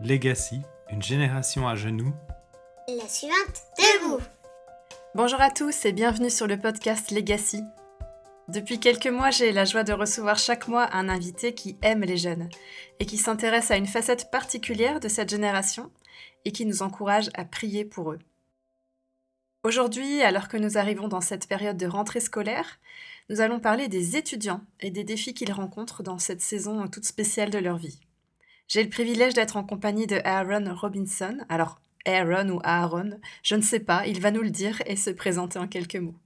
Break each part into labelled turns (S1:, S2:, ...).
S1: Legacy, une génération à genoux.
S2: La suivante, debout.
S3: Bonjour à tous et bienvenue sur le podcast Legacy. Depuis quelques mois, j'ai la joie de recevoir chaque mois un invité qui aime les jeunes et qui s'intéresse à une facette particulière de cette génération et qui nous encourage à prier pour eux. Aujourd'hui, alors que nous arrivons dans cette période de rentrée scolaire, nous allons parler des étudiants et des défis qu'ils rencontrent dans cette saison toute spéciale de leur vie. J'ai le privilège d'être en compagnie de Aaron Robinson. Alors, Aaron ou Aaron, je ne sais pas, il va nous le dire et se présenter en quelques mots.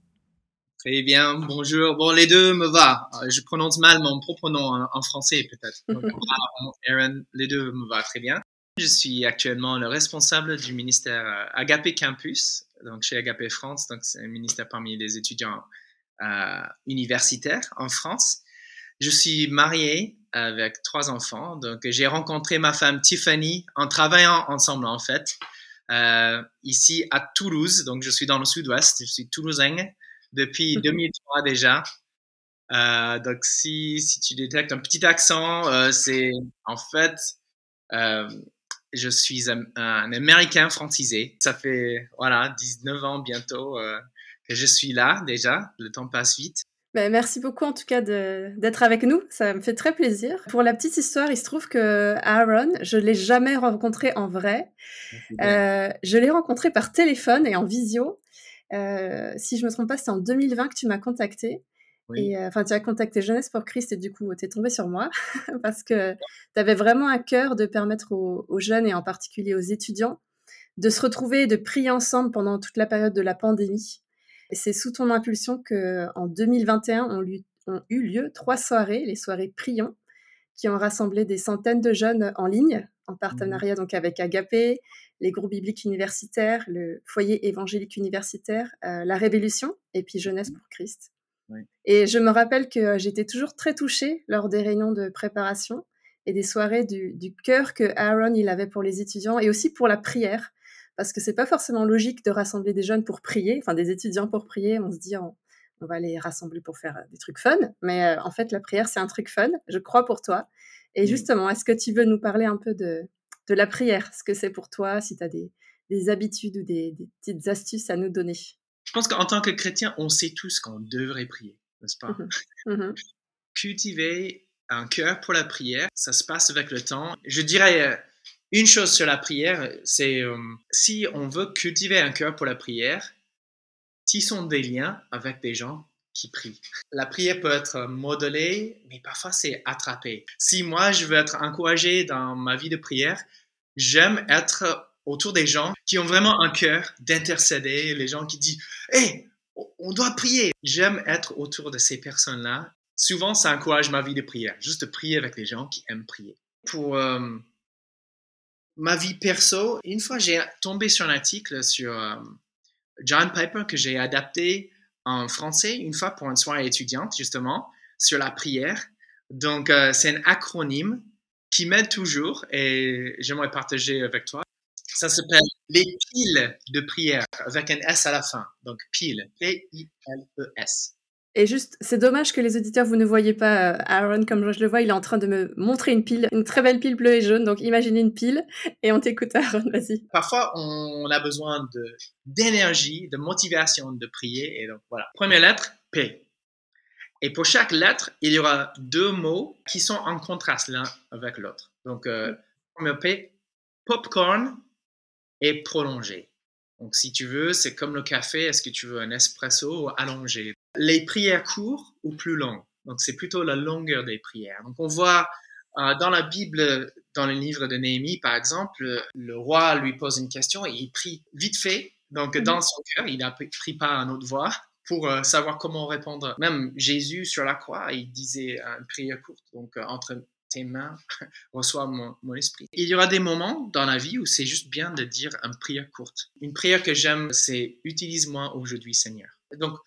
S4: Très bien, bonjour. Bon, les deux me va. Je prononce mal mon propre nom en, français peut-être. Aaron, les deux me va très bien. Je suis actuellement le responsable du ministère euh, Agapé Campus, donc chez Agapé France, donc c'est un ministère parmi les étudiants euh, universitaires en France. Je suis marié avec trois enfants, donc j'ai rencontré ma femme Tiffany en travaillant ensemble en fait, euh, ici à Toulouse, donc je suis dans le sud-ouest, je suis toulousain depuis 2003 déjà. Euh, donc si, si tu détectes un petit accent, euh, c'est en fait euh, je suis un, Américain francisé. Ça fait voilà 19 ans bientôt euh, que je suis là déjà. Le temps passe vite.
S3: Ben, merci beaucoup en tout cas d'être avec nous, ça me fait très plaisir. Pour la petite histoire, il se trouve que Aaron, je l'ai jamais rencontré en vrai. Euh, je l'ai rencontré par téléphone et en visio. Euh, si je me trompe pas, c'était en 2020 que tu m'as contacté. Et euh, enfin, tu as contacté Jeunesse pour Christ et du coup, tu es tombé sur moi parce que tu avais vraiment un cœur de permettre aux, jeunes et en particulier aux étudiants de se retrouver et de prier ensemble pendant toute la période de la pandémie. Et c'est sous ton impulsion que en 2021 ont, ont, eu lieu trois soirées, les soirées Prions, qui ont rassemblé des centaines de jeunes en ligne, en partenariat donc avec Agapé, les groupes bibliques universitaires, le foyer évangélique universitaire, euh, la Révolution et puis Jeunesse pour Christ. Et je me rappelle que j'étais toujours très touchée lors des réunions de préparation et des soirées du, cœur que Aaron il avait pour les étudiants et aussi pour la prière. Parce que c'est pas forcément logique de rassembler des jeunes pour prier, enfin des étudiants pour prier. On se dit, on, va les rassembler pour faire euh, des trucs fun. Mais euh, en fait, la prière, c'est un truc fun, je crois pour toi. Et justement, est-ce que tu veux nous parler un peu de, de la prière, ce que c'est pour toi, si tu as des, des, habitudes ou des, des petites astuces à nous donner?
S4: Je pense qu'en tant que chrétien, on sait tous qu'on devrait prier, n'est-ce pas? Mmh mmh Cultiver un cœur pour la prière, ça se passe avec le temps. Je dirais euh, une chose sur la prière, c'est euh, si on veut cultiver un cœur pour la prière, tissons des liens avec des gens qui prient. La prière peut être modelée, mais parfois c'est attrapé. Si moi je veux être encouragé dans ma vie de prière, j'aime être autour des gens qui ont vraiment un cœur d'intercéder, les gens qui disent Hé, on doit prier. J'aime être autour de ces personnes-là. Souvent, ça encourage ma vie de prière, juste de prier avec les gens qui aiment prier. Pour euh, ma vie perso, une fois, j'ai tombé sur un article sur euh, John Piper que j'ai adapté en français une fois pour une soirée étudiante, justement, sur la prière. Donc, euh, c'est un acronyme qui m'aide toujours et j'aimerais partager avec toi. Ça s'appelle les piles de prière avec un S à la fin. Donc pile, P-I-L-E-S.
S3: Et juste, c'est dommage que les auditeurs, vous ne voyez pas euh, Aaron comme je le vois, il est en train de me montrer une pile, une très belle pile bleue et jaune. Donc imaginez une pile et on t'écoute Aaron, vas-y.
S4: Parfois, on a besoin de d'énergie, de motivation de prier. Et donc voilà. Première lettre, P. Et pour chaque lettre, il y aura deux mots qui sont en contraste l'un avec l'autre. Donc, euh, premier P, popcorn et prolongé. Donc, si tu veux, c'est comme le café, est-ce que tu veux un espresso allongé? Les prières courtes ou plus longues? Donc, c'est plutôt la longueur des prières. Donc, on voit euh, dans la Bible, dans le livre de Néhémie, par exemple, le roi lui pose une question et il prie vite fait. Donc, dans son cœur, il n'a pris pas un autre voix pour euh, savoir comment répondre. Même Jésus sur la croix, il disait une prière courte. Donc, euh, entre tes mains reçoivent mon, esprit. Il y aura des moments dans la vie où c'est juste bien de dire une prière courte. Une prière que j'aime, c'est utilise-moi aujourd'hui, Seigneur. Donc,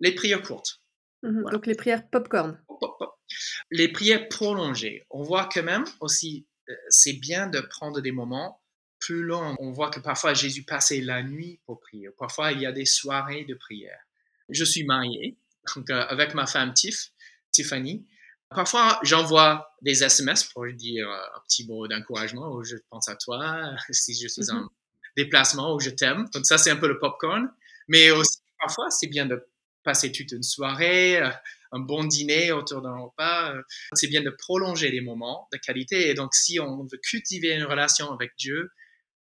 S4: les prières courtes.
S3: Mhm. Donc, les prières popcorn.
S4: Les prières prolongées. On voit quand même aussi, euh, c'est bien de prendre des moments plus longs. On voit que parfois Jésus passait la nuit pour prier. Parfois, il y a des soirées de prière. Je suis marié, donc, euh, avec ma femme Tiff, Tiffany. Parfois, j'envoie des SMS pour dire un petit mot d'encouragement ou je pense à toi si je suis en mm-hmm. déplacement ou je t'aime. Donc ça, c'est un peu le popcorn. Mais aussi, parfois, c'est bien de passer toute une soirée, un bon dîner autour d'un repas. C'est bien de prolonger les moments de qualité. Et donc, si on veut cultiver une relation avec Dieu,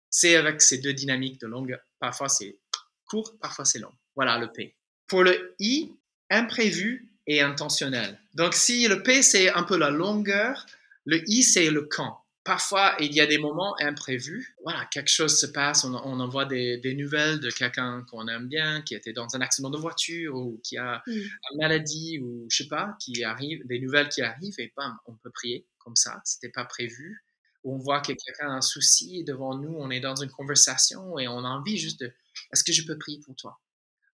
S4: c'est avec ces deux dynamiques de longue. Parfois, c'est court, parfois, c'est long. Voilà le P. Pour le I, imprévu et intentionnel. Donc, si le P, c'est un peu la longueur, le I, c'est le quand. Parfois, il y a des moments imprévus. Voilà, quelque chose se passe, on, envoie des, nouvelles de quelqu'un qu'on aime bien, qui était dans un accident de voiture ou qui a mm. une maladie ou je sais pas, qui arrive, des nouvelles qui arrivent et bam, on peut prier comme ça. C'était pas prévu. Ou on voit que quelqu'un a un souci devant nous, on est dans une conversation et on a envie juste de, est-ce que je peux prier pour toi?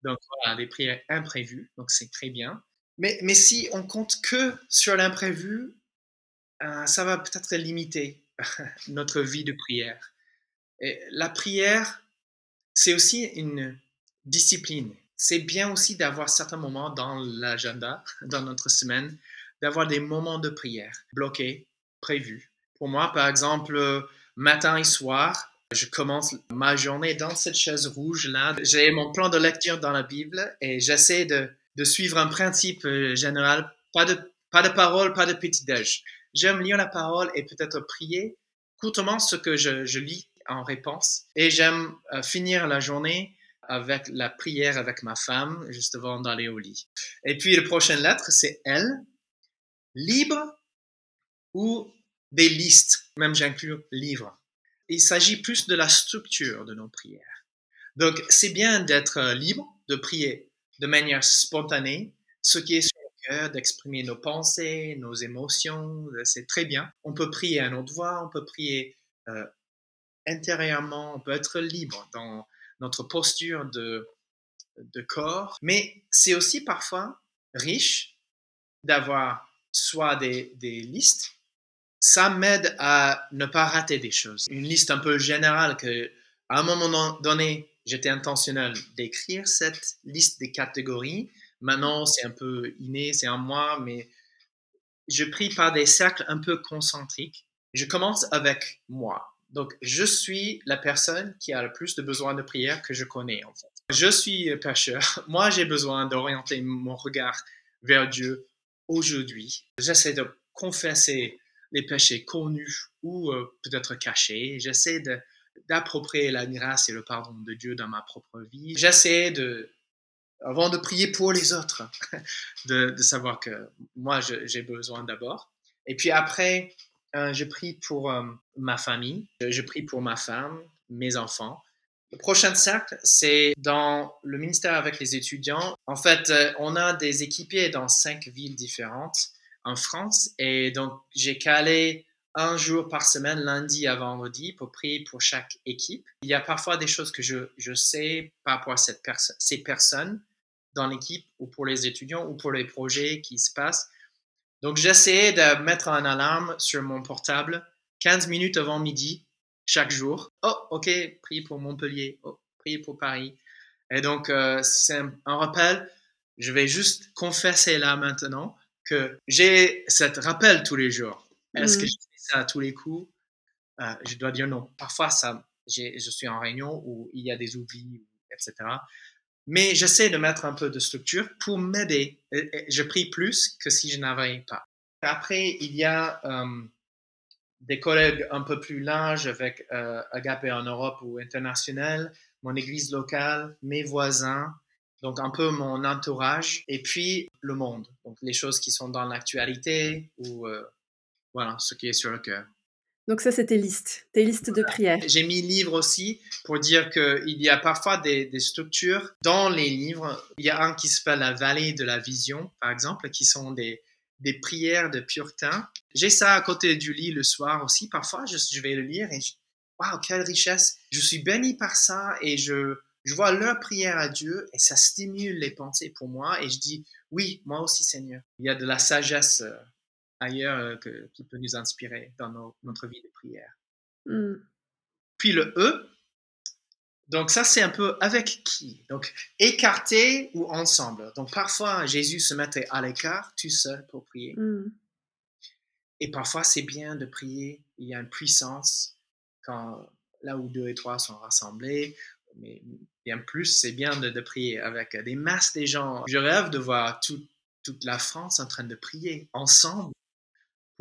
S4: Donc voilà, des prières imprévues, donc c'est très bien. Mais, si on compte que sur l'imprévu, euh, ça va peut-être limiter notre vie de prière. Et la prière, c'est aussi une discipline. C'est bien aussi d'avoir certains moments dans l'agenda, dans notre semaine, d'avoir des moments de prière bloqués, prévus. Pour moi, par exemple, matin et soir, je commence ma journée dans cette chaise rouge-là. J'ai mon plan de lecture dans la Bible et j'essaie de, de, suivre un principe euh, général. Pas de, pas de parole, pas de petit déj. J'aime lire la parole et peut-être prier courtement ce que je, je lis en réponse. Et j'aime euh, finir la journée avec la prière avec ma femme, juste avant d'aller au lit. Et puis, la prochaine lettre, c'est L. Libre ou des listes, même j'inclus livre il s'agit plus de la structure de nos prières. Donc, c'est bien d'être euh, libre, de prier de manière spontanée, ce qui est sur le cœur, d'exprimer nos pensées, nos émotions, euh, c'est très bien. On peut prier à notre voix, on peut prier euh, intérieurement, on peut être libre dans notre posture de, corps, mais c'est aussi parfois riche d'avoir soit des, des listes ça m'aide à ne pas rater des choses. Une liste un peu générale que, à un moment donné, j'étais intentionnel d'écrire cette liste des catégories. Maintenant, c'est un peu inné, c'est en moi, mais je prie par des cercles un peu concentriques. Je commence avec moi. Donc, je suis la personne qui a le plus de besoin de prière que je connais, en fait. Je suis pécheur. Moi, j'ai besoin d'orienter mon regard vers Dieu aujourd'hui. J'essaie de confesser les péchés connus ou euh, peut-être cachés. J'essaie d'approprier la grâce et le pardon de Dieu dans ma propre vie. J'essaie de, avant de prier pour les autres, de, savoir que moi, j'ai besoin d'abord. Et puis après, euh, je prie pour euh, ma famille, je prie pour ma femme, mes enfants. Le prochain cercle, c'est dans le ministère avec les étudiants. En fait, on a des équipiers dans cinq villes différentes en France. Et donc, j'ai calé un jour par semaine, lundi à vendredi, pour prier pour chaque équipe. Il y a parfois des choses que je, je sais par rapport à cette ces personnes dans l'équipe ou pour les étudiants ou pour les projets qui se passent. Donc, j'essaie de mettre un alarme sur mon portable 15 minutes avant midi chaque jour. Oh, ok, priez pour Montpellier. Oh, priez pour Paris. Et donc, euh, c'est un, un rappel. Je vais juste confesser là maintenant que j'ai cette rappel tous les jours. Est-ce que mmh. je à tous les coups euh, Je dois dire non. Parfois, ça, je suis en réunion où il y a des oublis, etc. Mais j'essaie de mettre un peu de structure pour m'aider. Je prie plus que si je n'avais pas. Après, il y a euh, des collègues un peu plus larges avec euh, Agapé en Europe ou international, mon église locale, mes voisins, donc un peu mon entourage et puis le monde, donc les choses qui sont dans l'actualité ou euh, voilà ce qui est sur le cœur.
S3: Donc ça, c'est tes listes, tes listes de prières.
S4: J'ai mis livre aussi pour dire qu'il y a parfois des, des, structures dans les livres. Il y a un qui s'appelle La vallée de la vision, par exemple, qui sont des, des prières de puritains. J'ai ça à côté du lit le soir aussi. Parfois, je, je vais le lire et waouh, quelle richesse. Je suis béni par ça et je, je vois leur prière à Dieu et ça stimule les pensées pour moi et je dis oui, moi aussi Seigneur. Il y a de la sagesse euh, ailleurs euh, qui peut nous inspirer dans notre vie de prière. Hmm. Puis le E, donc ça c'est un peu avec qui? Donc écarté ou ensemble. Donc parfois Jésus se mettait à l'écart tout seul pour prier. Hmm. et parfois, c'est bien de prier. Il y a une puissance quand là où deux et trois sont rassemblés. Mais bien plus, c'est bien de, prier avec des masses des gens. Je rêve de voir toute la France en train de prier ensemble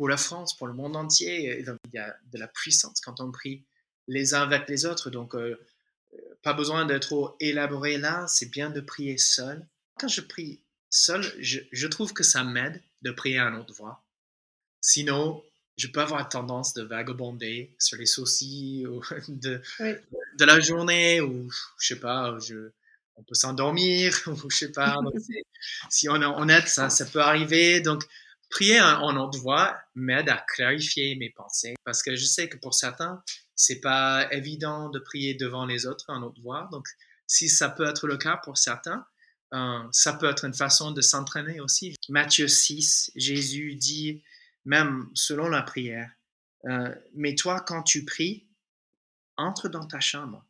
S4: pour la France, pour le monde entier. il y a de la puissance quand on prie les uns avec les autres. Donc, euh, pas besoin d'être trop élaboré là. C'est bien de prier seul. Quand je prie seul, je, je trouve que ça m'aide de prier à une autre voix. Sinon, je peux avoir tendance de vagabonder sur les soucis de, de la journée ou je sais pas, je, on peut s'endormir ou je sais pas. si on est honnête, ça, ça peut arriver. Donc, prier en, autre voix m'aide à clarifier mes pensées parce que je sais que pour certains, c'est pas évident de prier devant les autres en autre voix. Donc, si ça peut être le cas pour certains, euh, ça peut être une façon de s'entraîner aussi. Matthieu 6, Jésus dit même selon la prière. Euh, mais toi, quand tu pries, entre dans ta chambre,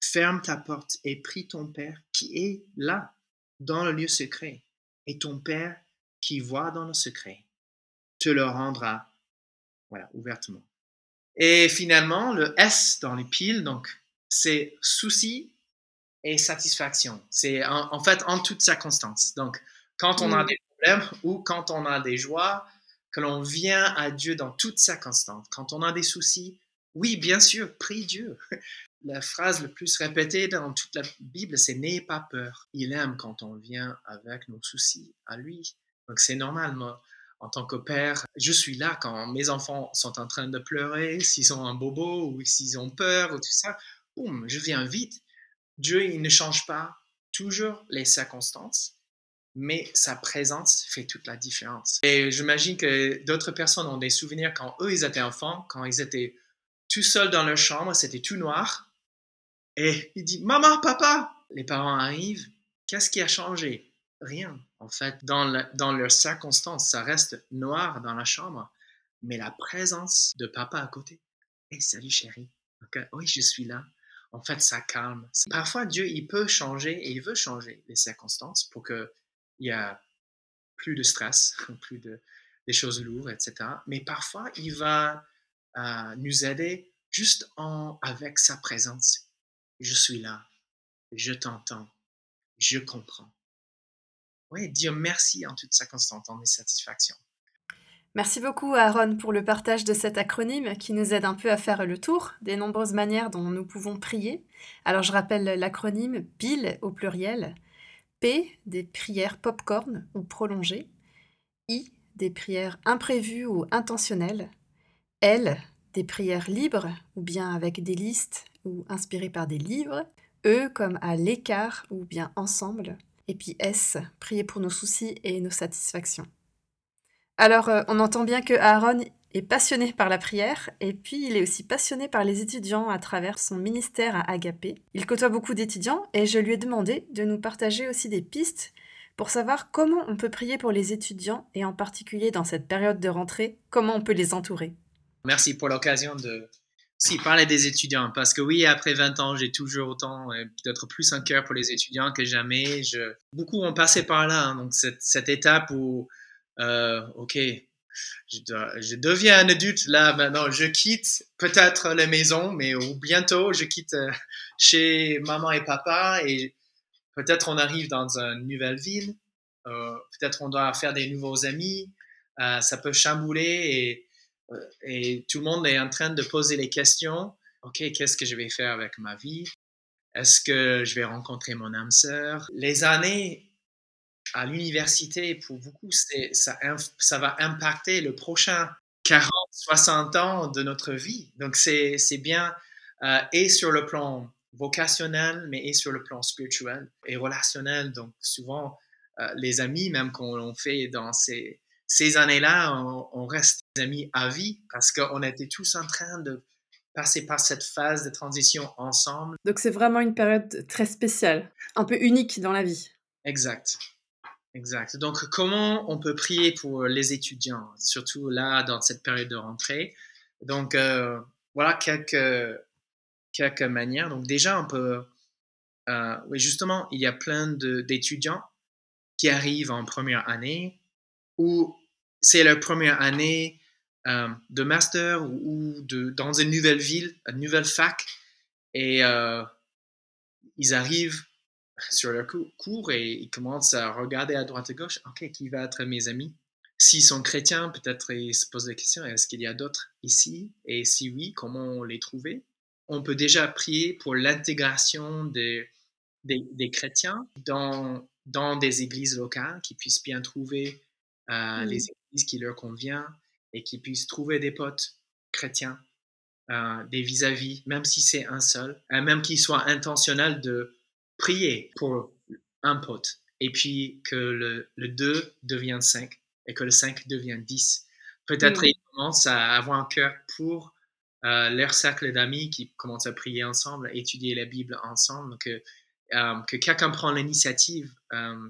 S4: ferme ta porte et prie ton Père qui est là, dans le lieu secret. Et ton Père qui voit dans le secret te le rendra, voilà, ouvertement. Et finalement, le S dans les piles, donc, c'est souci et satisfaction. C'est en, fait en toutes circonstances. Donc, quand on a mmh. des problèmes ou quand on a des joies, que l'on vient à Dieu dans toutes circonstances. Quand on a des soucis, oui, bien sûr, prie Dieu. La phrase la plus répétée dans toute la Bible, c'est N'ayez pas peur. Il aime quand on vient avec nos soucis à lui. Donc c'est normal, moi, en tant que père, je suis là quand mes enfants sont en train de pleurer, s'ils ont un bobo ou s'ils ont peur ou tout ça. Boum, je viens vite. Dieu, il ne change pas toujours les circonstances mais sa présence fait toute la différence. Et j'imagine que d'autres personnes ont des souvenirs quand eux, ils étaient enfants, quand ils étaient tout seuls dans leur chambre, c'était tout noir. Et ils disent, maman, papa, les parents arrivent, qu'est-ce qui a changé? Rien. En fait, dans, dans leurs circonstances, ça reste noir dans la chambre, mais la présence de papa à côté. Hey, salut chérie. oui, je suis là. En fait, ça calme. Parfois, Dieu, il peut changer et il veut changer les circonstances pour que il y a plus de stress, plus de des choses lourdes, etc. Mais parfois, il va euh, nous aider juste en, avec sa présence. Je suis là, je t'entends, je comprends. Oui, dire merci en toutes circonstances, en mes satisfactions.
S3: Merci beaucoup Aaron pour le partage de cet acronyme qui nous aide un peu à faire le tour des nombreuses manières dont nous pouvons prier. Alors je rappelle l'acronyme PIL au pluriel. P, des prières popcorn ou prolongées. I, des prières imprévues ou intentionnelles. L, des prières libres ou bien avec des listes ou inspirées par des livres. E comme à l'écart ou bien ensemble. Et puis S, prier pour nos soucis et nos satisfactions. Alors, euh, on entend bien que Aaron est passionné par la prière et puis il est aussi passionné par les étudiants à travers son ministère à Agapé. Il côtoie beaucoup d'étudiants et je lui ai demandé de nous partager aussi des pistes pour savoir comment on peut prier pour les étudiants et en particulier dans cette période de rentrée, comment on peut les entourer.
S4: Merci pour l'occasion de si, parler des étudiants, parce que oui, après 20 ans, j'ai toujours autant, peut-être plus un cœur pour les étudiants que jamais. Je... Beaucoup ont passé par là, hein, donc cette, cette étape où, euh, ok, je, deviens un adulte là maintenant. Je quitte peut-être la maison, mais ou bientôt je quitte euh, chez maman et papa et peut-être on arrive dans une nouvelle ville. Euh, peut-être on doit faire des nouveaux amis. Euh, ça peut chambouler et, et tout le monde est en train de poser les questions. Ok, qu'est-ce que je vais faire avec ma vie? Est-ce que je vais rencontrer mon âme sœur? Les années à l'université, pour beaucoup, ça, ça va impacter le prochain 40, 60 ans de notre vie. Donc, c'est bien, euh, et sur le plan vocationnel, mais et sur le plan spirituel et relationnel. Donc, souvent, euh, les amis, même qu'on fait dans ces, ces années-là, on, on, reste amis à vie parce qu'on était tous en train de passer par cette phase de transition ensemble.
S3: Donc, c'est vraiment une période très spéciale, un peu unique dans la vie.
S4: Exact. Exact. Donc, comment on peut prier pour les étudiants, surtout là, dans cette période de rentrée? Donc, euh, voilà quelques, quelques manières. Donc, déjà, on peut... Euh, oui, justement, il y a plein d'étudiants qui arrivent en première année ou c'est leur première année euh, de master ou, de, dans une nouvelle ville, une nouvelle fac, et euh, ils arrivent sur leur cours et ils commencent à regarder à droite et gauche, ok, qui va être mes amis? S'ils sont chrétiens, peut-être ils se posent la question, est-ce qu'il y a d'autres ici? Et si oui, comment les trouver On peut déjà prier pour l'intégration des, des, chrétiens dans, dans des églises locales, qui puissent bien trouver euh, les églises qui leur conviennent et qui puissent trouver des potes chrétiens, euh, des vis-à-vis, même si c'est un seul, euh, même qu'il soit intentionnel de prier pour un pote, et puis que le, le 2 devienne 5 et que le 5 devient 10. Peut-être ils commencent à avoir un cœur pour leur cercle d'amis qui commencent à prier ensemble, à étudier la Bible ensemble, que euh, que quelqu'un prend l'initiative euh,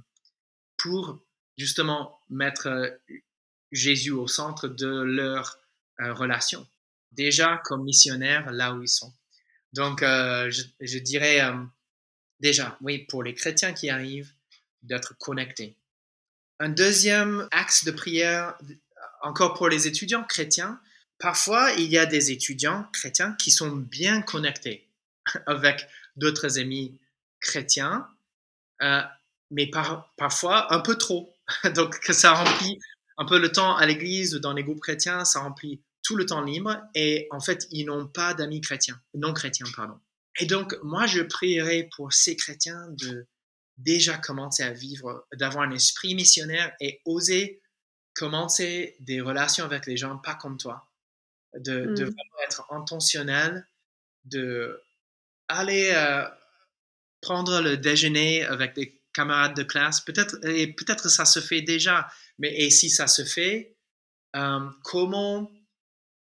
S4: pour justement mettre euh, Jésus au centre de leur relation, déjà comme missionnaire là où ils sont. Donc, je, dirais déjà, oui, pour les chrétiens qui arrivent, d'être connectés. Un deuxième axe de prière, encore pour les étudiants chrétiens, parfois il y a des étudiants chrétiens qui sont bien connectés avec d'autres amis chrétien, euh, mais par, parfois un peu trop. Donc, que ça remplit un peu le temps à l'église ou dans les groupes chrétiens, ça remplit tout le temps libre et en fait, ils n'ont pas d'amis chrétiens, non chrétiens, pardon. Et donc, moi, je prierai pour ces chrétiens de déjà commencer à vivre, d'avoir un esprit missionnaire et oser commencer des relations avec les gens pas comme toi, de, de mmh. vraiment être intentionnel, de aller euh, prendre le déjeuner avec des camarades de classe. Peut-être, et peut-être ça se fait déjà, mais et si ça se fait, euh, comment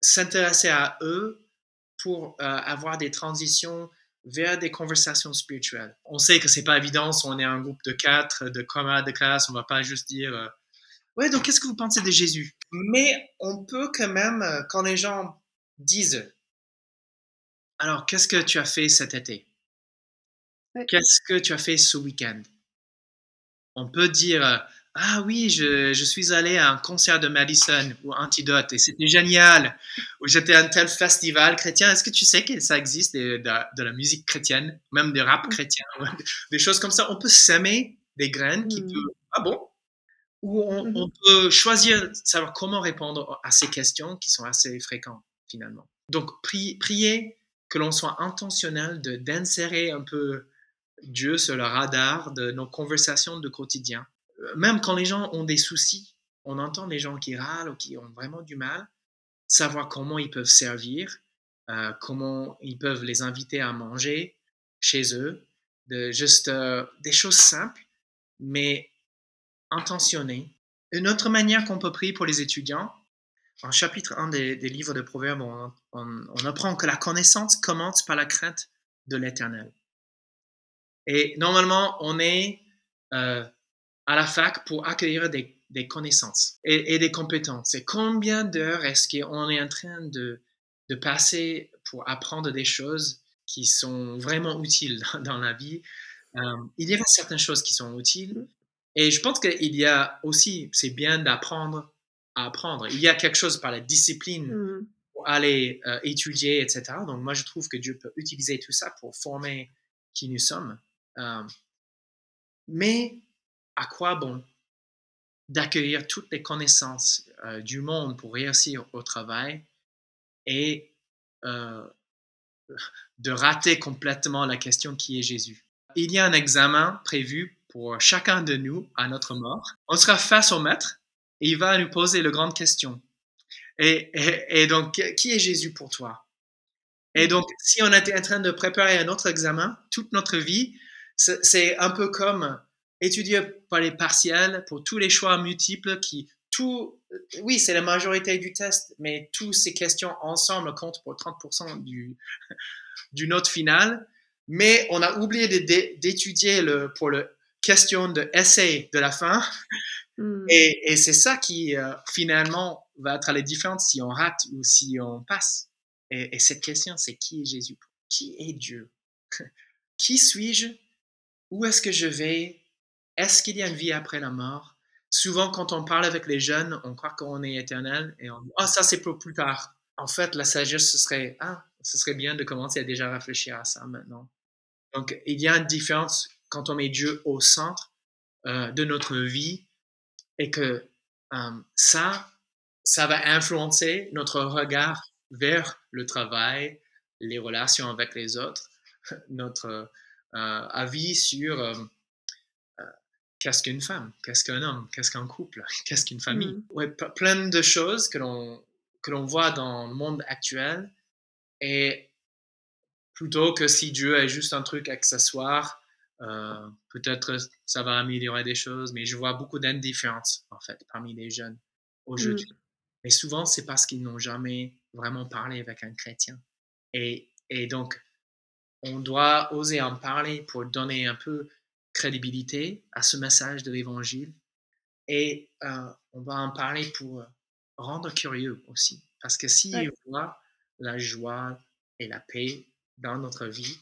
S4: s'intéresser à eux pour euh, avoir des transitions vers des conversations spirituelles? On sait que c'est pas évident si on est un groupe de quatre, de camarades de classe, on va pas juste dire euh, ouais donc qu'est-ce que vous pensez de Jésus? Mais on peut quand même quand les gens disent alors qu'est-ce que tu as fait cet été? Qu'est-ce que tu as fait ce week-end? On peut dire euh, Ah oui, je, suis allé à un concert de Madison ou Antidote et c'était génial. Ou j'étais à un tel festival chrétien. Est-ce que tu sais que ça existe de, la musique chrétienne, même des rap chrétiens, des choses comme ça? On peut s'aimer des graines qui mmh. peuvent. Ah bon? Ou on, mmh peut choisir, savoir comment répondre à ces questions qui sont assez fréquentes finalement. Donc, prier que l'on soit intentionnel d'insérer un peu Dieu sur le radar de nos conversations de quotidien. Euh, même quand les gens ont des soucis, on entend des gens qui râlent ou qui ont vraiment du mal, savoir comment ils peuvent servir, euh, comment ils peuvent les inviter à manger chez eux, de juste euh, des choses simples, mais intentionnées. Une autre manière qu'on peut prier pour les étudiants, en chapitre 1 des, livres de Proverbes, on apprend que la connaissance commence par la crainte de l'Éternel. Et normalement, on est euh, à la fac pour accueillir des, des connaissances et, et, des compétences. Et combien d'heures est-ce qu'on est en train de, de, passer pour apprendre des choses qui sont vraiment utiles dans, la vie? Euh, Il y a certaines choses qui sont utiles. Et je pense qu'il y a aussi, c'est bien d'apprendre à apprendre. Il y a quelque chose par la discipline mmh. pour aller euh, étudier, etc. Donc moi, je trouve que Dieu peut utiliser tout ça pour former qui nous sommes. Euh, mais à quoi bon d'accueillir toutes les connaissances euh, du monde pour réussir au travail et euh, de rater complètement la question qui est Jésus? Il y a un examen prévu pour chacun de nous à notre mort. On sera face au maître et il va nous poser la grande question. Et, et donc, qui est Jésus pour toi? Et donc, si on était en train de préparer un autre examen toute notre vie, c'est un peu comme étudier par les partiels pour tous les choix multiples qui, tout, oui, c'est la majorité du test, mais toutes ces questions ensemble comptent pour 30% du, du note final. Mais on a oublié d'étudier le, pour le question de essai de la fin. Hmm. Et, et c'est ça qui, euh, finalement, va être la différence si on rate ou si on passe. Et, et cette question, c'est qui est Jésus? Qui est Dieu? qui suis-je? Où est-ce que je vais? Est-ce qu'il y a une vie après la mort? Souvent, quand on parle avec les jeunes, on croit qu'on est éternel et on dit, ah, ça, c'est pour plus tard. En fait, la sagesse, ce serait, ah, ce serait bien de commencer à déjà réfléchir à ça maintenant. Donc, il y a une différence quand on met Dieu au centre euh, de notre vie et que euh, ça, ça va influencer notre regard vers le travail, les relations avec les autres, notre avis sur qu'est-ce qu'une femme, qu'est-ce qu'un homme, qu'est-ce qu'un couple, qu'est-ce qu'une famille. Mm. Ouais, plein de choses que l'on que l'on voit dans le monde actuel et plutôt que si Dieu est juste un truc accessoire, euh, peut-être ça va améliorer des choses, mais je vois beaucoup d'indifférence en fait parmi les jeunes aujourd'hui. Mm. Mais souvent, c'est parce qu'ils n'ont jamais vraiment parlé avec un chrétien. Et, et donc, on doit oser en parler pour donner un peu crédibilité à ce message de l'Évangile. Et euh, on va en parler pour euh, rendre curieux aussi. Parce que si on voit la joie et la paix dans notre vie,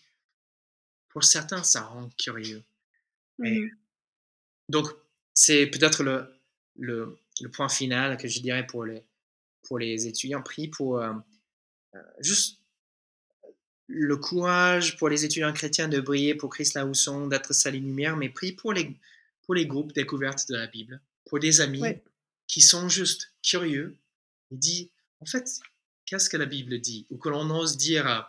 S4: pour certains, ça rend curieux. Mmh donc, c'est peut-être le, le, le, point final que je dirais pour les, pour les étudiants pris pour euh, juste le courage pour les étudiants chrétiens de briller pour Christ là où sont, d'être salis lumière, mais pris pour les, pour les groupes découvertes de la Bible, pour des amis qui sont juste curieux et dit, en fait, qu'est-ce que la Bible dit? Ou que l'on ose dire, euh,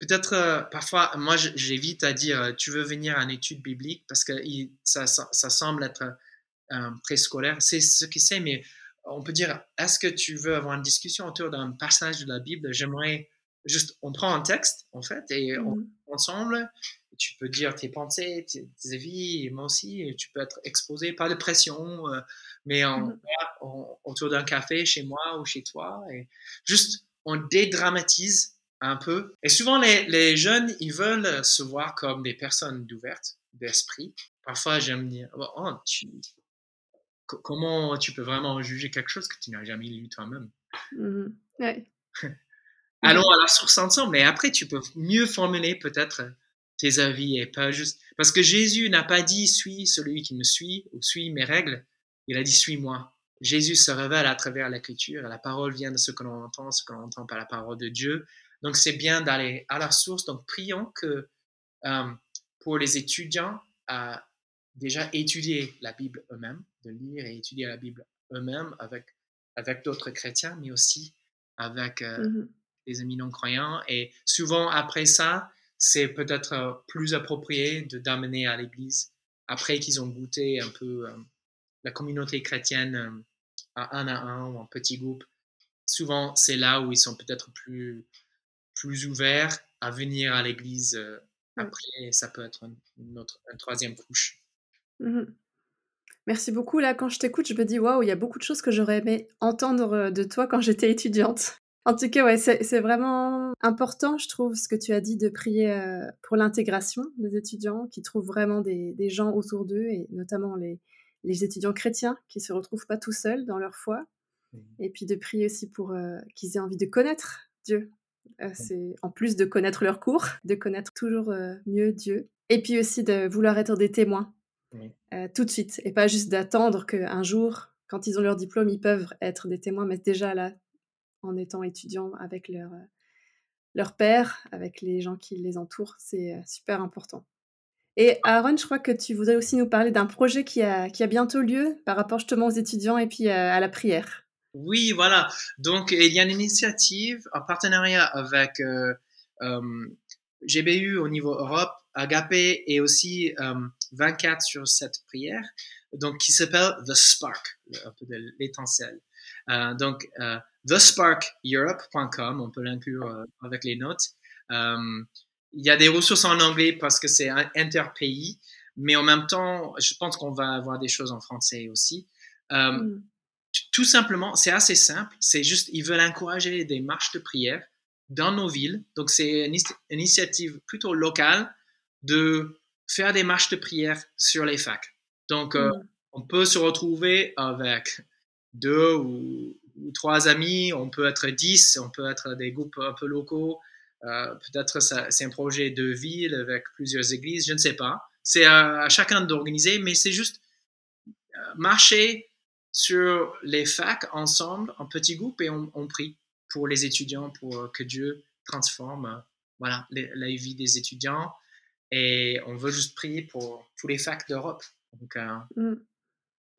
S4: peut-être euh, parfois, moi j'évite à dire, euh, tu veux venir à une étude biblique parce que ça, ça, semble être préscolaire, c'est ce que c'est, mais on peut dire, est-ce que tu veux avoir une discussion autour d'un passage de la Bible? J'aimerais juste, on prend un texte, en fait, et mmh ensemble, tu peux dire tes pensées, tes, avis, et moi aussi, et tu peux être exposé, pas de pression, euh, mais mmh autour d'un café chez moi ou chez toi, et juste, on dédramatise un peu. Et souvent, les, les jeunes, ils veulent se voir comme des personnes d'ouvertes, d'esprit. Parfois, j'aime dire, oh, tu, comment tu peux vraiment juger quelque chose que tu n'as jamais lu toi-même?
S3: Mmh ouais.
S4: allons à la source ensemble. Mais après, tu peux mieux formuler peut-être tes avis et pas juste. Parce que Jésus n'a pas dit suis celui qui me suit ou suis mes règles. Il a dit suis-moi. Jésus se révèle à travers l'écriture. La parole vient de ce que l'on entend, ce que l'on entend par la parole de Dieu. Donc c'est bien d'aller à la source. Donc prions que euh, pour les étudiants à déjà étudier la Bible eux-mêmes, de lire et étudier la Bible eux-mêmes avec, avec d'autres chrétiens, mais aussi avec euh, mmh les amis non-croyants. Et souvent, après ça, c'est peut-être euh, plus approprié de d'amener à l'église après qu'ils ont goûté un peu euh, la communauté chrétienne euh, à un à un ou en petit groupe. Souvent, c'est là où ils sont peut-être plus, plus ouverts à venir à l'église après. Ça peut être une, autre, une troisième couche.
S3: Mmh Merci beaucoup. Là, quand je t'écoute, je me dis waouh, il y a beaucoup de choses que j'aurais aimé entendre de toi quand j'étais étudiante. En tout cas, ouais, c'est vraiment important, je trouve, ce que tu as dit de prier euh, pour l'intégration des étudiants qui trouvent vraiment des, gens autour d'eux, et notamment les, étudiants chrétiens qui se retrouvent pas tout seuls dans leur foi. Et puis de prier aussi pour euh, qu'ils aient envie de connaître Dieu. Euh, c'est en plus de connaître leur cours, de connaître toujours mieux Dieu. Et puis aussi de vouloir être des témoins tout de suite, et pas juste d'attendre qu'un jour, quand ils ont leur diplôme, ils peuvent être des témoins, mais déjà là, en étant étudiant avec leur, euh, leur père, avec les gens qui les entourent. C'est euh, super important. Et Aaron, je crois que tu voudrais aussi nous parler d'un projet qui a, qui a bientôt lieu par rapport justement aux étudiants et puis à, la prière.
S4: Oui, voilà. Donc, il y a une initiative en partenariat avec euh, GBU au niveau Europe, Agapé et aussi 24 sur cette prière, donc qui s'appelle The Spark, un peu de l'étincelle. donc, thesparkeurope.com, on peut l'inclure euh, avec les notes. Euh, il y a des ressources en anglais parce que c'est interpays, mais en même temps, je pense qu'on va avoir des choses en français aussi. Euh, mm. Tout simplement, c'est assez simple. C'est juste, ils veulent encourager des marches de prière dans nos villes. Donc, c'est une initiative plutôt locale de faire des marches de prière sur les facs. Donc, mm. on peut se retrouver avec deux ou trois amis, on peut être dix, on peut être des groupes un peu locaux. Euh, peut-être c'est un projet de ville avec plusieurs églises, je ne sais pas. C'est à, chacun d'organiser, mais c'est juste marcher sur les facs ensemble, en petits groupes, et on, prie pour les étudiants, pour que Dieu transforme voilà, la vie des étudiants. Et on veut juste prier pour tous les facs d'Europe. Donc,
S3: mmh.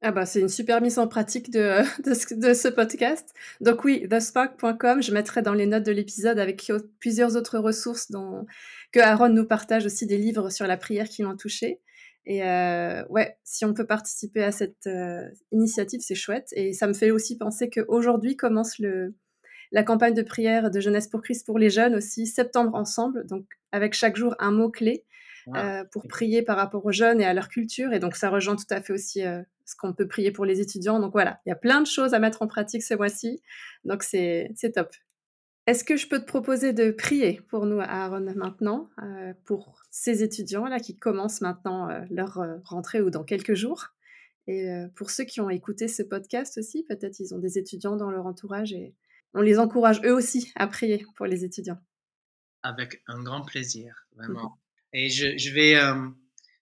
S3: Ah bah c'est une super mise en pratique de, de, ce, podcast. Donc oui, thespark.com, je mettrai dans les notes de l'épisode avec plusieurs autres ressources dont, que Aaron nous partage aussi des livres sur la prière qui l'ont touché. Et euh, ouais, si on peut participer à cette euh, initiative, c'est chouette. Et ça me fait aussi penser qu'aujourd'hui commence le, la campagne de prière de Jeunesse pour Christ pour les jeunes aussi, septembre ensemble, donc avec chaque jour un mot-clé. Euh, pour prier par rapport aux jeunes et à leur culture. Et donc, ça rejoint tout à fait aussi ce qu'on peut prier pour les étudiants. Donc voilà, il y a plein de choses à mettre en pratique ce mois-ci. Donc, c'est top. Est-ce que je peux te proposer de prier pour nous, Aaron, maintenant, euh, pour ces étudiants-là qui commencent maintenant leur rentrée ou dans quelques jours? Et pour ceux qui ont écouté ce podcast aussi, peut-être ils ont des étudiants dans leur entourage et on les encourage eux aussi à prier pour les étudiants.
S4: Avec un grand plaisir, vraiment. Et je, vais, euh,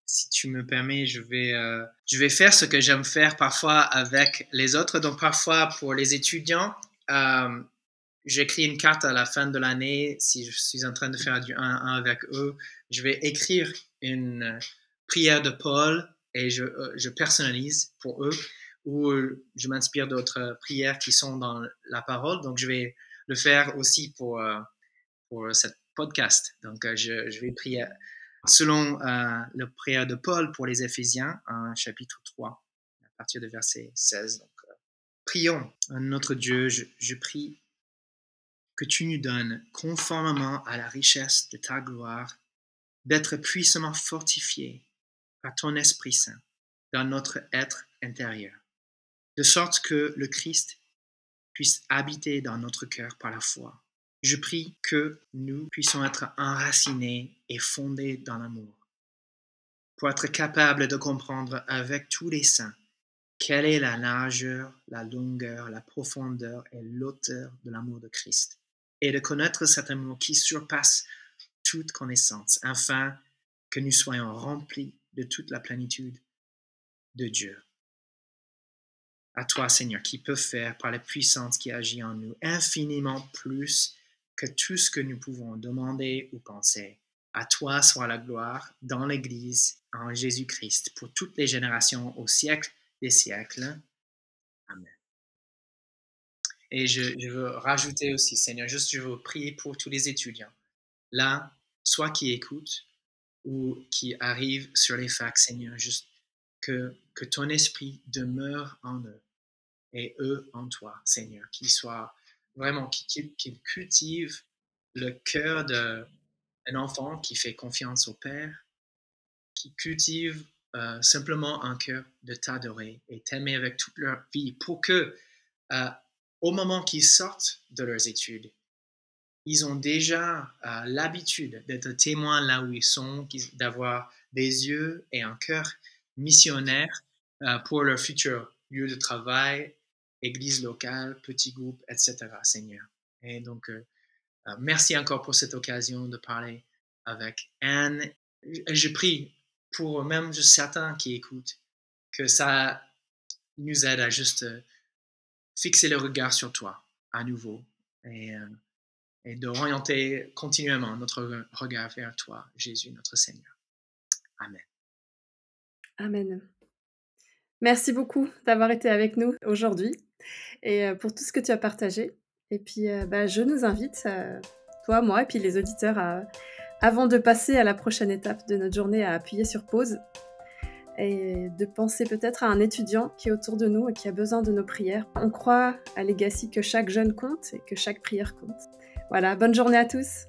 S4: si tu me permets, je vais, euh, je vais faire ce que j'aime faire parfois avec les autres. Donc parfois pour les étudiants, euh, j'écris une carte à la fin de l'année. Si je suis en train de faire du 1-1 avec eux, je vais écrire une prière de Paul et je, je personnalise pour eux ou je m'inspire d'autres prières qui sont dans la parole. Donc je vais le faire aussi pour, pour cette podcast. Donc je, je vais prier selon euh, le prière de Paul pour les Éphésiens, chapitre 3, à partir de verset 16. Donc, euh, prions, notre Dieu, je, prie que tu nous donnes, conformément à la richesse de ta gloire, d'être puissamment fortifiés par ton Esprit Saint dans notre être intérieur, de sorte que le Christ puisse habiter dans notre cœur par la foi je prie que nous puissions être enracinés et fondés dans l'amour, pour être capables de comprendre avec tous les saints quelle est la largeur, la longueur, la profondeur et l'auteur de l'amour de Christ, et de connaître cet amour qui surpasse toute connaissance, afin que nous soyons remplis de toute la plénitude de Dieu. À toi, Seigneur, qui peut faire par la puissance qui agit en nous infiniment plus que tout ce que nous pouvons demander ou penser. À toi soit la gloire dans l'Église en Jésus-Christ pour toutes les générations au siècle des siècles. Amen. Et je, veux rajouter aussi, Seigneur, juste je veux prier pour tous les étudiants. Là, soit qui écoutent ou qui arrivent sur les facs, Seigneur, juste que, que ton esprit demeure en eux et eux en toi, Seigneur, qu'ils soient vraiment, qui, cultive le cœur d'un enfant qui fait confiance au Père, qui cultive euh, simplement un cœur de t'adorer et t'aimer avec toute leur vie pour que, euh, au moment qu'ils sortent de leurs études, ils ont déjà euh, l'habitude d'être témoins là où ils sont, d'avoir des yeux et un cœur missionnaire pour leur futur lieu de travail église locale, petit groupe, etc., Seigneur. Et donc, euh, euh, merci encore pour cette occasion de parler avec Anne. Je prie pour même certains qui écoutent que ça nous aide à juste euh, fixer le regard sur toi à nouveau et, et d'orienter continuellement notre regard vers toi, Jésus, notre Seigneur. Amen.
S3: Amen. Merci beaucoup d'avoir été avec nous aujourd'hui et euh, pour tout ce que tu as partagé. Et puis, euh, bah, je nous invite, euh, toi, moi, et puis les auditeurs, avant de passer à la prochaine étape de notre journée, à appuyer sur pause et de penser peut-être à un étudiant qui est autour de nous et qui a besoin de nos prières. On croit à Legacy que chaque jeune compte et que chaque prière compte. Voilà, bonne journée à tous.